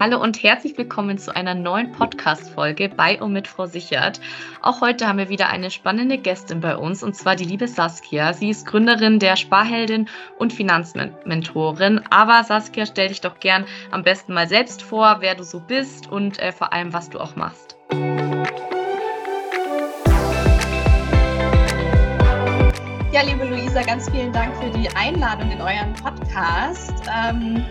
Hallo und herzlich willkommen zu einer neuen Podcast-Folge bei und mit Frau Sichert. Auch heute haben wir wieder eine spannende Gästin bei uns und zwar die liebe Saskia. Sie ist Gründerin der Sparheldin und Finanzmentorin. Aber Saskia, stell dich doch gern am besten mal selbst vor, wer du so bist und äh, vor allem, was du auch machst. Ja, liebe Luisa, ganz vielen Dank für die Einladung in euren Podcast. Ähm,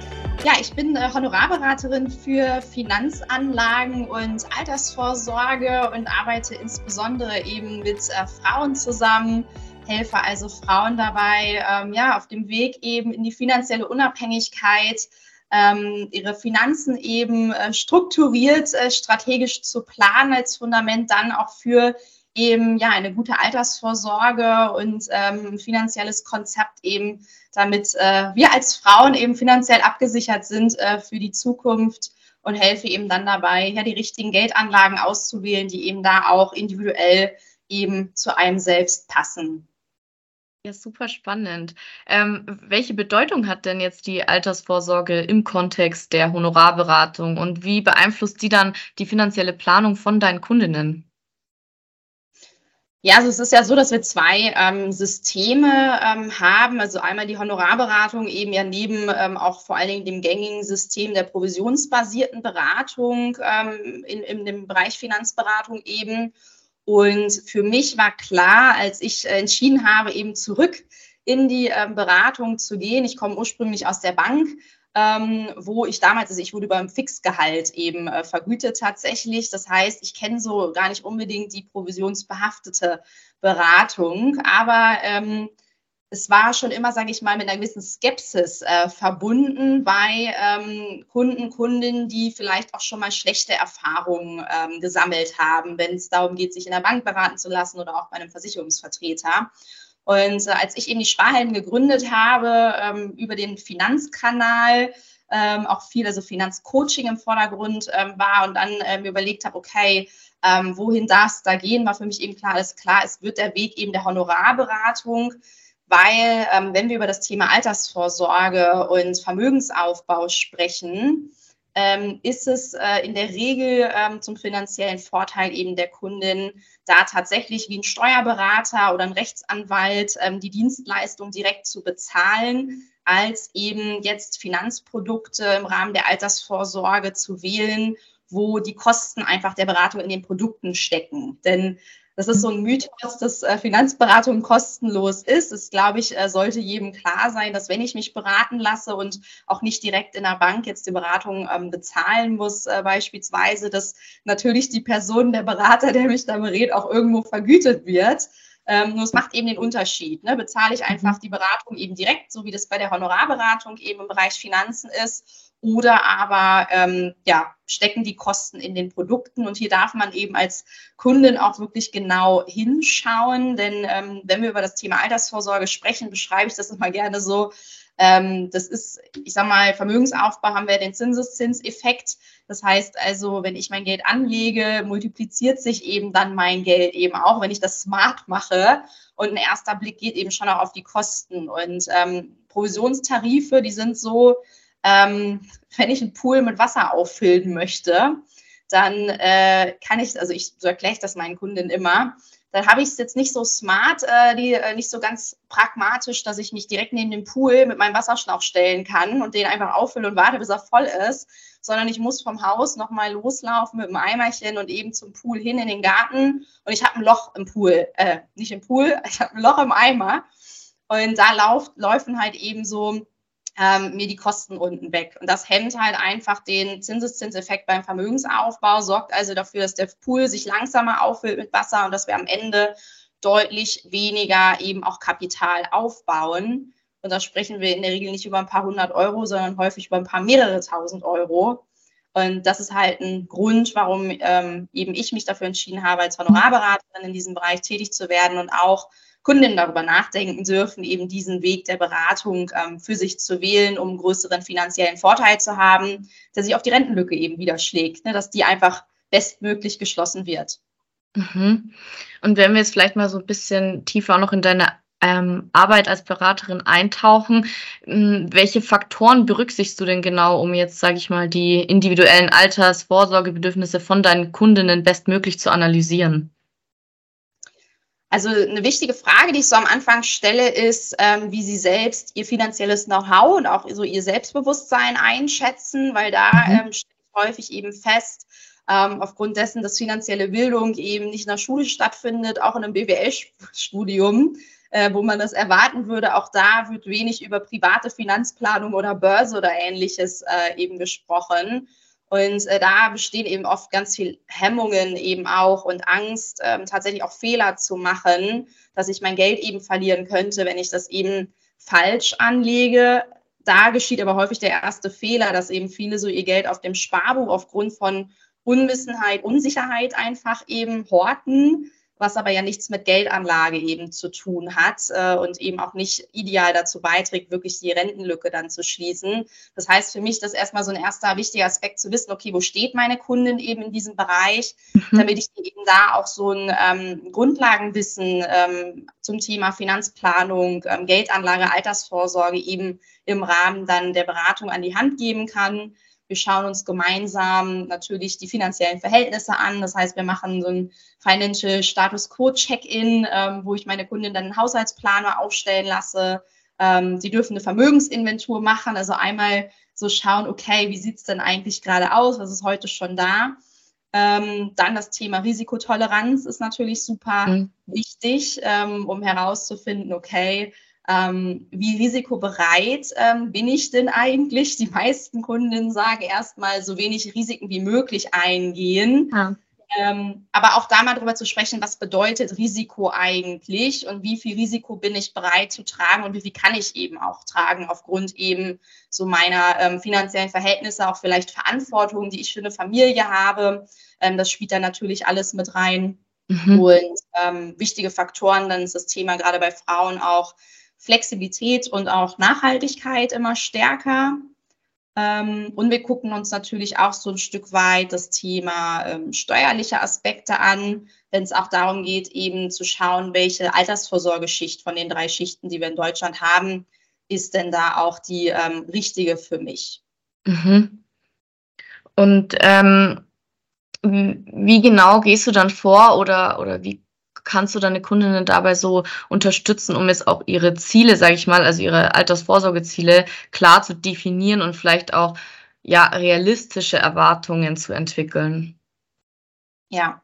ja, ich bin äh, Honorarberaterin für Finanzanlagen und Altersvorsorge und arbeite insbesondere eben mit äh, Frauen zusammen, helfe also Frauen dabei, ähm, ja, auf dem Weg eben in die finanzielle Unabhängigkeit, ähm, ihre Finanzen eben äh, strukturiert, äh, strategisch zu planen als Fundament dann auch für eben ja eine gute Altersvorsorge und ähm, finanzielles Konzept eben, damit äh, wir als Frauen eben finanziell abgesichert sind äh, für die Zukunft und helfe eben dann dabei, ja die richtigen Geldanlagen auszuwählen, die eben da auch individuell eben zu einem selbst passen. Ja, super spannend. Ähm, welche Bedeutung hat denn jetzt die Altersvorsorge im Kontext der Honorarberatung und wie beeinflusst die dann die finanzielle Planung von deinen Kundinnen? Ja, also es ist ja so, dass wir zwei ähm, Systeme ähm, haben. Also einmal die Honorarberatung eben ja neben ähm, auch vor allen Dingen dem gängigen System der provisionsbasierten Beratung ähm, in, in dem Bereich Finanzberatung eben. Und für mich war klar, als ich äh, entschieden habe, eben zurück in die ähm, Beratung zu gehen. Ich komme ursprünglich aus der Bank, ähm, wo ich damals, also ich wurde beim Fixgehalt eben äh, vergütet tatsächlich. Das heißt, ich kenne so gar nicht unbedingt die provisionsbehaftete Beratung, aber ähm, es war schon immer, sage ich mal, mit einer gewissen Skepsis äh, verbunden bei ähm, Kunden, Kundinnen, die vielleicht auch schon mal schlechte Erfahrungen ähm, gesammelt haben, wenn es darum geht, sich in der Bank beraten zu lassen oder auch bei einem Versicherungsvertreter. Und äh, als ich eben die Sparhelden gegründet habe, ähm, über den Finanzkanal, ähm, auch viel, also Finanzcoaching im Vordergrund ähm, war und dann äh, mir überlegt habe, okay, ähm, wohin darf es da gehen, war für mich eben klar, alles klar, es wird der Weg eben der Honorarberatung, weil ähm, wenn wir über das Thema Altersvorsorge und Vermögensaufbau sprechen, ähm, ist es äh, in der Regel ähm, zum finanziellen Vorteil eben der Kundin, da tatsächlich wie ein Steuerberater oder ein Rechtsanwalt ähm, die Dienstleistung direkt zu bezahlen, als eben jetzt Finanzprodukte im Rahmen der Altersvorsorge zu wählen, wo die Kosten einfach der Beratung in den Produkten stecken. Denn das ist so ein Mythos, dass äh, Finanzberatung kostenlos ist. Es, glaube ich, äh, sollte jedem klar sein, dass wenn ich mich beraten lasse und auch nicht direkt in der Bank jetzt die Beratung ähm, bezahlen muss, äh, beispielsweise, dass natürlich die Person, der Berater, der mich da berät, auch irgendwo vergütet wird. Ähm, nur es macht eben den Unterschied. Ne? Bezahle ich einfach mhm. die Beratung eben direkt, so wie das bei der Honorarberatung eben im Bereich Finanzen ist oder aber ähm, ja, stecken die Kosten in den Produkten. Und hier darf man eben als Kundin auch wirklich genau hinschauen, denn ähm, wenn wir über das Thema Altersvorsorge sprechen, beschreibe ich das immer gerne so. Ähm, das ist, ich sage mal, Vermögensaufbau haben wir den Zinseszinseffekt. Das heißt also, wenn ich mein Geld anlege, multipliziert sich eben dann mein Geld eben auch, wenn ich das smart mache. Und ein erster Blick geht eben schon auch auf die Kosten. Und ähm, Provisionstarife, die sind so, ähm, wenn ich einen Pool mit Wasser auffüllen möchte, dann äh, kann ich, also ich so erkläre ich das meinen Kunden immer, dann habe ich es jetzt nicht so smart, äh, die, äh, nicht so ganz pragmatisch, dass ich mich direkt neben dem Pool mit meinem Wasserschlauch stellen kann und den einfach auffülle und warte, bis er voll ist, sondern ich muss vom Haus nochmal loslaufen mit dem Eimerchen und eben zum Pool hin in den Garten. Und ich habe ein Loch im Pool, äh, nicht im Pool, ich habe ein Loch im Eimer. Und da lauf, laufen halt eben so ähm, mir die Kosten unten weg. Und das hemmt halt einfach den Zinseszinseffekt beim Vermögensaufbau, sorgt also dafür, dass der Pool sich langsamer auffüllt mit Wasser und dass wir am Ende deutlich weniger eben auch Kapital aufbauen. Und da sprechen wir in der Regel nicht über ein paar hundert Euro, sondern häufig über ein paar mehrere tausend Euro. Und das ist halt ein Grund, warum ähm, eben ich mich dafür entschieden habe, als Honorarberaterin in diesem Bereich tätig zu werden und auch Kundinnen darüber nachdenken dürfen, eben diesen Weg der Beratung ähm, für sich zu wählen, um einen größeren finanziellen Vorteil zu haben, der sich auf die Rentenlücke eben widerschlägt, ne, dass die einfach bestmöglich geschlossen wird. Mhm. Und wenn wir jetzt vielleicht mal so ein bisschen tiefer auch noch in deine ähm, Arbeit als Beraterin eintauchen. Welche Faktoren berücksichtigst du denn genau, um jetzt, sage ich mal, die individuellen Altersvorsorgebedürfnisse von deinen Kundinnen bestmöglich zu analysieren? Also eine wichtige Frage, die ich so am Anfang stelle, ist, ähm, wie Sie selbst Ihr finanzielles Know-how und auch so Ihr Selbstbewusstsein einschätzen, weil da mhm. ähm, stelle ich häufig eben fest, ähm, aufgrund dessen, dass finanzielle Bildung eben nicht in der Schule stattfindet, auch in einem BWL-Studium, äh, wo man das erwarten würde. Auch da wird wenig über private Finanzplanung oder Börse oder ähnliches äh, eben gesprochen. Und äh, da bestehen eben oft ganz viel Hemmungen eben auch und Angst, ähm, tatsächlich auch Fehler zu machen, dass ich mein Geld eben verlieren könnte, wenn ich das eben falsch anlege. Da geschieht aber häufig der erste Fehler, dass eben viele so ihr Geld auf dem Sparbuch aufgrund von Unwissenheit, Unsicherheit einfach eben horten was aber ja nichts mit Geldanlage eben zu tun hat äh, und eben auch nicht ideal dazu beiträgt, wirklich die Rentenlücke dann zu schließen. Das heißt für mich, das erstmal so ein erster wichtiger Aspekt zu wissen, okay, wo steht meine Kundin eben in diesem Bereich, mhm. damit ich eben da auch so ein ähm, Grundlagenwissen ähm, zum Thema Finanzplanung, ähm, Geldanlage, Altersvorsorge eben im Rahmen dann der Beratung an die Hand geben kann. Wir schauen uns gemeinsam natürlich die finanziellen Verhältnisse an. Das heißt, wir machen so ein Financial Status Quo Check-in, ähm, wo ich meine Kundin dann einen Haushaltsplaner aufstellen lasse. Ähm, die dürfen eine Vermögensinventur machen, also einmal so schauen, okay, wie sieht es denn eigentlich gerade aus? Was ist heute schon da? Ähm, dann das Thema Risikotoleranz ist natürlich super mhm. wichtig, ähm, um herauszufinden, okay, ähm, wie risikobereit ähm, bin ich denn eigentlich? Die meisten Kundinnen sagen erstmal so wenig Risiken wie möglich eingehen. Ja. Ähm, aber auch da mal drüber zu sprechen, was bedeutet Risiko eigentlich und wie viel Risiko bin ich bereit zu tragen und wie viel kann ich eben auch tragen aufgrund eben so meiner ähm, finanziellen Verhältnisse, auch vielleicht Verantwortung, die ich für eine Familie habe. Ähm, das spielt dann natürlich alles mit rein. Mhm. Und ähm, wichtige Faktoren, dann ist das Thema gerade bei Frauen auch Flexibilität und auch Nachhaltigkeit immer stärker. Ähm, und wir gucken uns natürlich auch so ein Stück weit das Thema ähm, steuerliche Aspekte an, wenn es auch darum geht, eben zu schauen, welche Altersvorsorgeschicht von den drei Schichten, die wir in Deutschland haben, ist denn da auch die ähm, richtige für mich. Mhm. Und ähm, wie genau gehst du dann vor oder, oder wie kannst du deine Kundinnen dabei so unterstützen, um es auch ihre Ziele, sage ich mal, also ihre Altersvorsorgeziele klar zu definieren und vielleicht auch ja realistische Erwartungen zu entwickeln? Ja,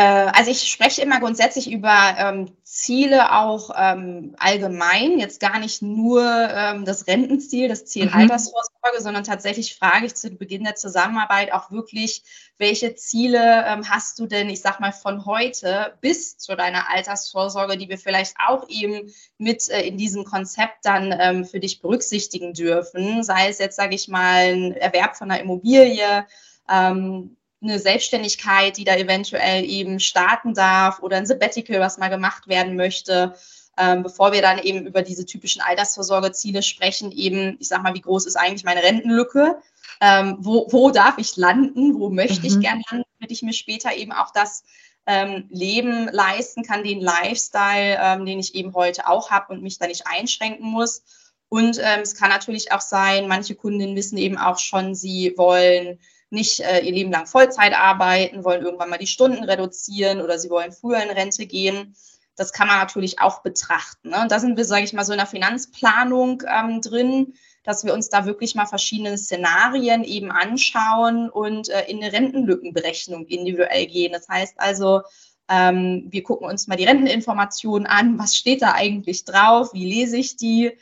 also ich spreche immer grundsätzlich über ähm, Ziele auch ähm, allgemein, jetzt gar nicht nur ähm, das Rentenziel, das Ziel mhm. Altersvorsorge, sondern tatsächlich frage ich zu Beginn der Zusammenarbeit auch wirklich, welche Ziele ähm, hast du denn, ich sag mal, von heute bis zu deiner Altersvorsorge, die wir vielleicht auch eben mit äh, in diesem Konzept dann ähm, für dich berücksichtigen dürfen, sei es jetzt, sage ich mal, ein Erwerb von einer Immobilie, ähm, eine Selbstständigkeit, die da eventuell eben starten darf oder ein Sabbatical, was mal gemacht werden möchte, ähm, bevor wir dann eben über diese typischen Altersvorsorgeziele sprechen, eben, ich sag mal, wie groß ist eigentlich meine Rentenlücke? Ähm, wo, wo darf ich landen? Wo möchte mhm. ich gern landen, damit ich mir später eben auch das ähm, Leben leisten kann, den Lifestyle, ähm, den ich eben heute auch habe und mich da nicht einschränken muss. Und ähm, es kann natürlich auch sein, manche Kundinnen wissen eben auch schon, sie wollen nicht äh, ihr Leben lang Vollzeit arbeiten, wollen irgendwann mal die Stunden reduzieren oder sie wollen früher in Rente gehen. Das kann man natürlich auch betrachten. Ne? Und da sind wir, sage ich mal, so in der Finanzplanung ähm, drin, dass wir uns da wirklich mal verschiedene Szenarien eben anschauen und äh, in eine Rentenlückenberechnung individuell gehen. Das heißt also, ähm, wir gucken uns mal die Renteninformationen an. Was steht da eigentlich drauf? Wie lese ich die?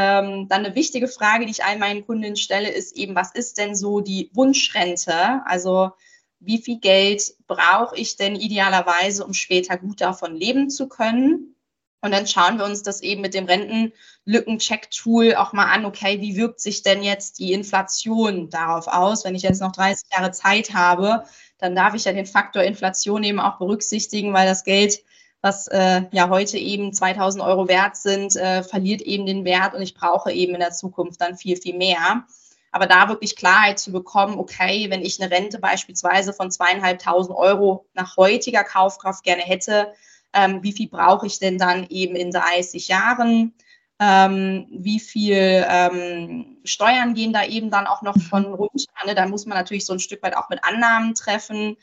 Ähm, dann eine wichtige Frage, die ich all meinen Kundinnen stelle, ist eben, was ist denn so die Wunschrente? Also wie viel Geld brauche ich denn idealerweise, um später gut davon leben zu können? Und dann schauen wir uns das eben mit dem Rentenlücken-Check-Tool auch mal an, okay, wie wirkt sich denn jetzt die Inflation darauf aus? Wenn ich jetzt noch 30 Jahre Zeit habe, dann darf ich ja den Faktor Inflation eben auch berücksichtigen, weil das Geld was äh, ja heute eben 2000 Euro wert sind, äh, verliert eben den Wert und ich brauche eben in der Zukunft dann viel, viel mehr. Aber da wirklich Klarheit zu bekommen, okay, wenn ich eine Rente beispielsweise von zweieinhalbtausend Euro nach heutiger Kaufkraft gerne hätte, ähm, wie viel brauche ich denn dann eben in 30 Jahren, ähm, wie viel ähm, Steuern gehen da eben dann auch noch mhm. von runter. Ne? Da muss man natürlich so ein Stück weit auch mit Annahmen treffen.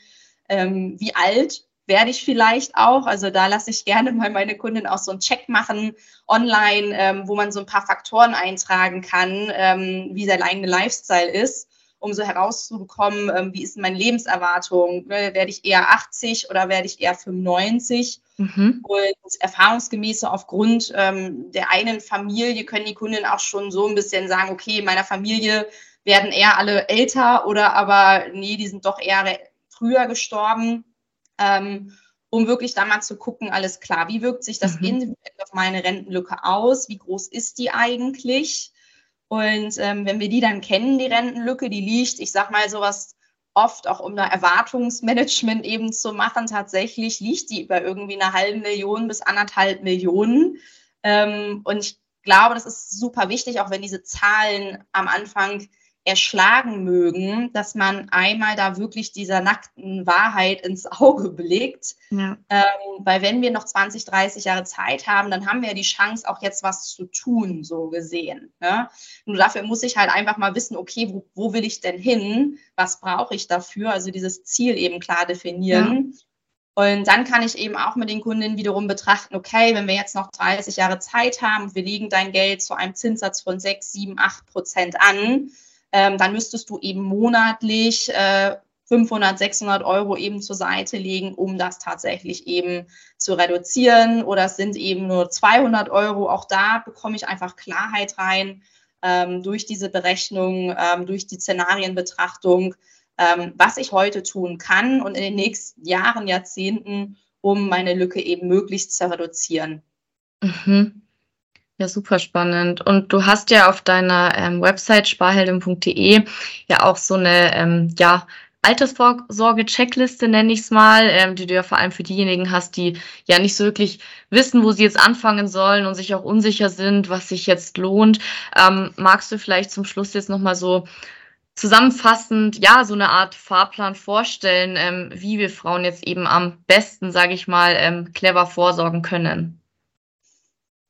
Ähm, wie alt werde ich vielleicht auch. Also da lasse ich gerne mal meine Kundin auch so einen Check machen online, ähm, wo man so ein paar Faktoren eintragen kann, ähm, wie der eigene Lifestyle ist, um so herauszubekommen, ähm, wie ist meine Lebenserwartung? Ne? Werde ich eher 80 oder werde ich eher 95? Mhm. Und erfahrungsgemäß aufgrund ähm, der einen Familie können die Kunden auch schon so ein bisschen sagen, okay, in meiner Familie werden eher alle älter oder aber nee, die sind doch eher früher gestorben ähm, um wirklich da mal zu gucken, alles klar, wie wirkt sich das mhm. individuell auf meine Rentenlücke aus? Wie groß ist die eigentlich? Und ähm, wenn wir die dann kennen, die Rentenlücke, die liegt, ich sag mal sowas oft auch um ein Erwartungsmanagement eben zu machen, tatsächlich liegt die über irgendwie eine halbe Million bis anderthalb Millionen. Ähm, und ich glaube, das ist super wichtig, auch wenn diese Zahlen am Anfang erschlagen mögen, dass man einmal da wirklich dieser nackten Wahrheit ins Auge blickt. Ja. Ähm, weil wenn wir noch 20, 30 Jahre Zeit haben, dann haben wir ja die Chance, auch jetzt was zu tun, so gesehen. Ne? Nur dafür muss ich halt einfach mal wissen, okay, wo, wo will ich denn hin? Was brauche ich dafür? Also dieses Ziel eben klar definieren. Ja. Und dann kann ich eben auch mit den Kundinnen wiederum betrachten, okay, wenn wir jetzt noch 30 Jahre Zeit haben wir legen dein Geld zu einem Zinssatz von 6, 7, 8 Prozent an, ähm, dann müsstest du eben monatlich äh, 500, 600 Euro eben zur Seite legen, um das tatsächlich eben zu reduzieren. Oder es sind eben nur 200 Euro. Auch da bekomme ich einfach Klarheit rein ähm, durch diese Berechnung, ähm, durch die Szenarienbetrachtung, ähm, was ich heute tun kann und in den nächsten Jahren, Jahrzehnten, um meine Lücke eben möglichst zu reduzieren. Mhm. Ja, super spannend. Und du hast ja auf deiner ähm, Website sparheldin.de ja auch so eine ähm, ja, Altersvorsorge-Checkliste, nenne ich es mal, ähm, die du ja vor allem für diejenigen hast, die ja nicht so wirklich wissen, wo sie jetzt anfangen sollen und sich auch unsicher sind, was sich jetzt lohnt. Ähm, magst du vielleicht zum Schluss jetzt nochmal so zusammenfassend, ja, so eine Art Fahrplan vorstellen, ähm, wie wir Frauen jetzt eben am besten, sage ich mal, ähm, clever vorsorgen können?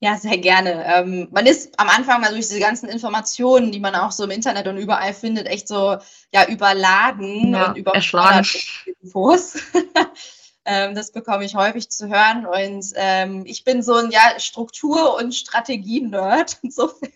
Ja, sehr gerne. Ähm, man ist am Anfang mal durch diese ganzen Informationen, die man auch so im Internet und überall findet, echt so ja überladen ja, und überfordert Infos. ähm, das bekomme ich häufig zu hören und ähm, ich bin so ein ja Struktur- und Strategie-Nerd. Insofern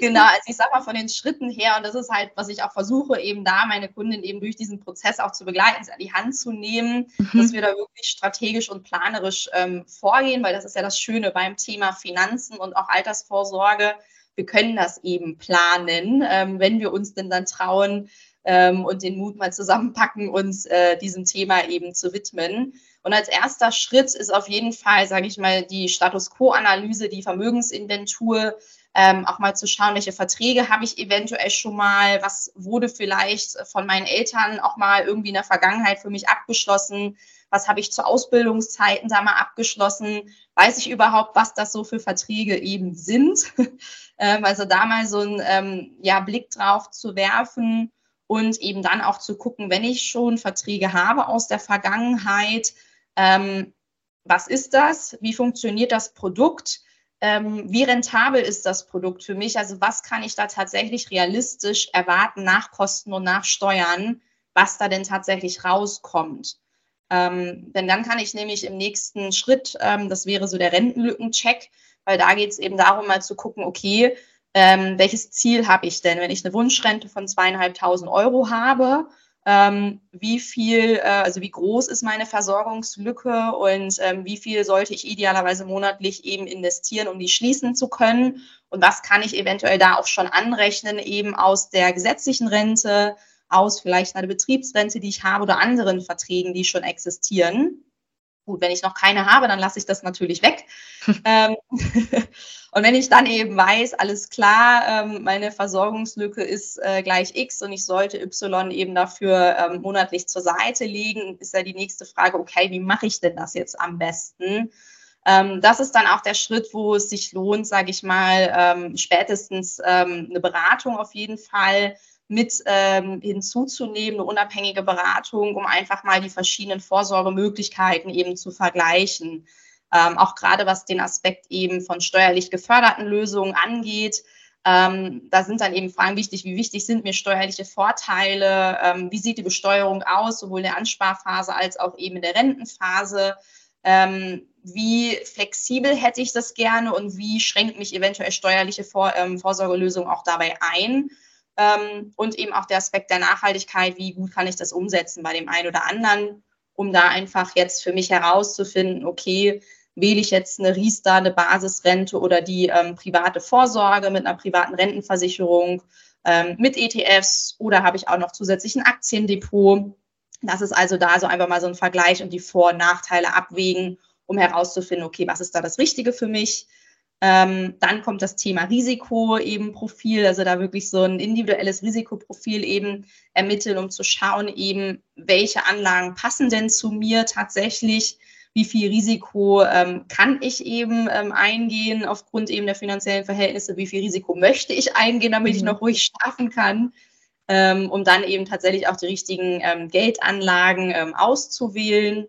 genau, also ich sag mal von den Schritten her, und das ist halt, was ich auch versuche, eben da meine Kundin eben durch diesen Prozess auch zu begleiten, sie an die Hand zu nehmen, mhm. dass wir da wirklich strategisch und planerisch ähm, vorgehen, weil das ist ja das Schöne beim Thema Finanzen und auch Altersvorsorge. Wir können das eben planen, ähm, wenn wir uns denn dann trauen ähm, und den Mut mal zusammenpacken, uns äh, diesem Thema eben zu widmen. Und als erster Schritt ist auf jeden Fall, sage ich mal, die Status Quo-Analyse, die Vermögensinventur, ähm, auch mal zu schauen, welche Verträge habe ich eventuell schon mal, was wurde vielleicht von meinen Eltern auch mal irgendwie in der Vergangenheit für mich abgeschlossen, was habe ich zu Ausbildungszeiten da mal abgeschlossen, weiß ich überhaupt, was das so für Verträge eben sind. ähm, also da mal so einen ähm, ja, Blick drauf zu werfen und eben dann auch zu gucken, wenn ich schon Verträge habe aus der Vergangenheit, ähm, was ist das? Wie funktioniert das Produkt? ähm, wie rentabel ist das Produkt für mich? Also was kann ich da tatsächlich realistisch erwarten nach Kosten und nach Steuern, was da denn tatsächlich rauskommt? Ähm, denn dann kann ich nämlich im nächsten Schritt, ähm, das wäre so der Rentenlückencheck, weil da geht es eben darum, mal zu gucken, okay, ähm, welches Ziel habe ich denn? Wenn ich eine Wunschrente von zweieinhalbtausend Euro habe, ähm, wie viel, äh, also wie groß ist meine Versorgungslücke und ähm, wie viel sollte ich idealerweise monatlich eben investieren, um die schließen zu können und was kann ich eventuell da auch schon anrechnen, eben aus der gesetzlichen Rente, aus vielleicht einer Betriebsrente, die ich habe oder anderen Verträgen, die schon existieren. Gut, wenn ich noch keine habe, dann lasse ich das natürlich weg. ähm, und wenn ich dann eben weiß, alles klar, ähm, meine Versorgungslücke ist äh, gleich X und ich sollte Y eben dafür ähm, monatlich zur Seite legen, ist ja die nächste Frage, okay, wie mache ich denn das jetzt am besten? Ähm, das ist dann auch der Schritt, wo es sich lohnt, sage ich mal, ähm, spätestens ähm, eine Beratung auf jeden Fall mit ähm, hinzuzunehmen, eine unabhängige Beratung, um einfach mal die verschiedenen Vorsorgemöglichkeiten eben zu vergleichen. Ähm, auch gerade was den Aspekt eben von steuerlich geförderten Lösungen angeht. Ähm, da sind dann eben Fragen wichtig, wie wichtig sind mir steuerliche Vorteile, ähm, wie sieht die Besteuerung aus, sowohl in der Ansparphase als auch eben in der Rentenphase. Ähm, wie flexibel hätte ich das gerne und wie schränkt mich eventuell steuerliche Vor ähm, Vorsorgelösung auch dabei ein? Ähm, und eben auch der Aspekt der Nachhaltigkeit, wie gut kann ich das umsetzen bei dem einen oder anderen, um da einfach jetzt für mich herauszufinden, okay, wähle ich jetzt eine Riester, eine Basisrente oder die ähm, private Vorsorge mit einer privaten Rentenversicherung, ähm, mit ETFs oder habe ich auch noch zusätzlich ein Aktiendepot. Das ist also da so einfach mal so ein Vergleich und die Vor- und Nachteile abwägen, um herauszufinden, okay, was ist da das Richtige für mich? Ähm, dann kommt das Thema Risiko eben Profil, also da wirklich so ein individuelles Risikoprofil eben ermitteln, um zu schauen eben, welche Anlagen passen denn zu mir tatsächlich, wie viel Risiko ähm, kann ich eben ähm, eingehen aufgrund eben der finanziellen Verhältnisse, wie viel Risiko möchte ich eingehen, damit mhm. ich noch ruhig schlafen kann, ähm, um dann eben tatsächlich auch die richtigen ähm, Geldanlagen ähm, auszuwählen.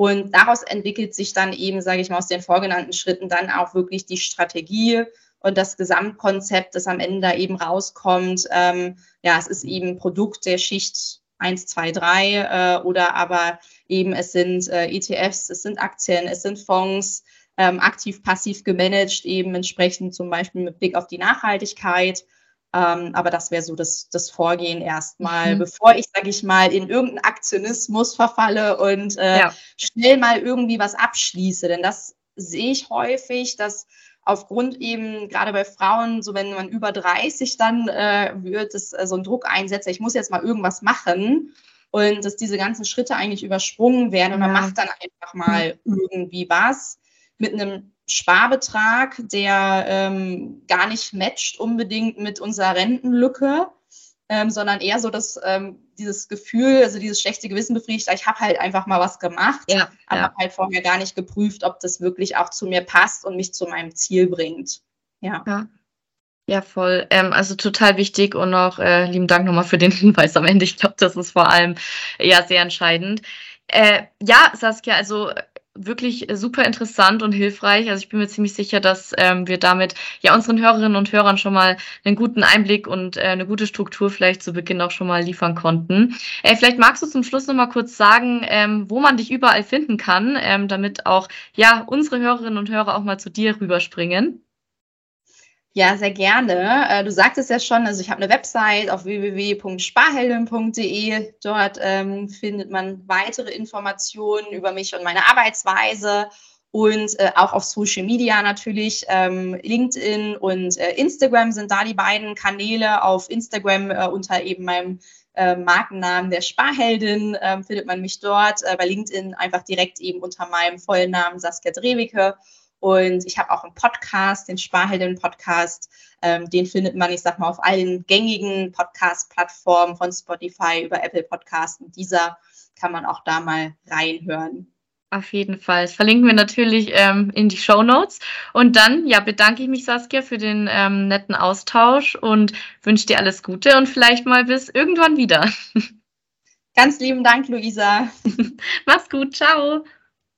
Und daraus entwickelt sich dann eben, sage ich mal, aus den vorgenannten Schritten dann auch wirklich die Strategie und das Gesamtkonzept, das am Ende da eben rauskommt. Ähm, ja, es ist eben Produkt der Schicht 1, 2, 3 äh, oder aber eben es sind äh, ETFs, es sind Aktien, es sind Fonds, ähm, aktiv, passiv gemanagt, eben entsprechend zum Beispiel mit Blick auf die Nachhaltigkeit. Ähm, aber das wäre so das, das Vorgehen erstmal, mhm. bevor ich, sage ich mal, in irgendeinen Aktionismus verfalle und äh, ja. schnell mal irgendwie was abschließe. Denn das sehe ich häufig, dass aufgrund eben gerade bei Frauen, so wenn man über 30 dann äh, wird, es äh, so ein Druck einsetzt, ich muss jetzt mal irgendwas machen und dass diese ganzen Schritte eigentlich übersprungen werden und man macht dann einfach mal irgendwie was mit einem Sparbetrag, der ähm, gar nicht matcht unbedingt mit unserer Rentenlücke, ähm, sondern eher so dass ähm, dieses Gefühl, also dieses schlechte Gewissen befriedigt, ich habe halt einfach mal was gemacht, ja, aber ja. halt vorher gar nicht geprüft, ob das wirklich auch zu mir passt und mich zu meinem Ziel bringt. Ja. ja. Ja, voll. Ähm, also total wichtig und auch äh, lieben Dank nochmal für den Hinweis am Ende. Ich glaube, das ist vor allem ja sehr entscheidend. Äh, ja, Saskia, also wirklich super interessant und hilfreich. Also ich bin mir ziemlich sicher, dass ähm, wir damit ja unseren Hörerinnen und Hörern schon mal einen guten Einblick und äh, eine gute Struktur vielleicht zu Beginn auch schon mal liefern konnten. Äh, vielleicht magst du zum Schluss noch mal kurz sagen, ähm, wo man dich überall finden kann, ähm, damit auch ja unsere Hörerinnen und Hörer auch mal zu dir rüberspringen. Ja, sehr gerne. Äh, du sagtest ja schon, also ich habe eine Website auf www.sparheldin.de. Dort ähm, findet man weitere Informationen über mich und meine Arbeitsweise und äh, auch auf Social Media natürlich. Ähm, LinkedIn und äh, Instagram sind da die beiden Kanäle. Auf Instagram äh, unter eben meinem äh, Markennamen der Sparheldin ähm, findet man mich dort. Äh, bei LinkedIn einfach direkt eben unter meinem vollen Namen Saskia Drewicke. Und ich habe auch einen Podcast, den Sparhelden-Podcast. Ähm, den findet man, ich sag mal, auf allen gängigen Podcast-Plattformen von Spotify über Apple Podcasts. Und dieser kann man auch da mal reinhören. Auf jeden Fall. Das verlinken wir natürlich ähm, in die Show Notes. Und dann, ja, bedanke ich mich, Saskia, für den ähm, netten Austausch und wünsche dir alles Gute und vielleicht mal bis irgendwann wieder. Ganz lieben Dank, Luisa. Mach's gut. Ciao.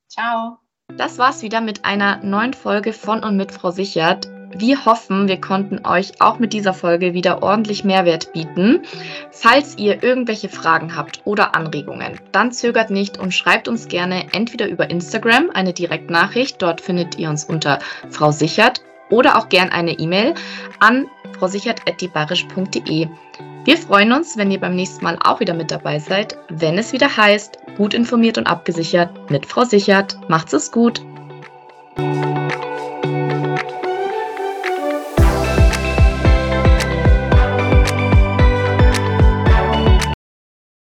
Ciao. Das war's wieder mit einer neuen Folge von und mit Frau Sichert. Wir hoffen, wir konnten euch auch mit dieser Folge wieder ordentlich Mehrwert bieten. Falls ihr irgendwelche Fragen habt oder Anregungen, dann zögert nicht und schreibt uns gerne entweder über Instagram eine Direktnachricht, dort findet ihr uns unter Frau Sichert, oder auch gern eine E-Mail an frausichert.dibarisch.de. Wir freuen uns, wenn ihr beim nächsten Mal auch wieder mit dabei seid, wenn es wieder heißt, gut informiert und abgesichert mit Frau Sichert. Macht's es gut!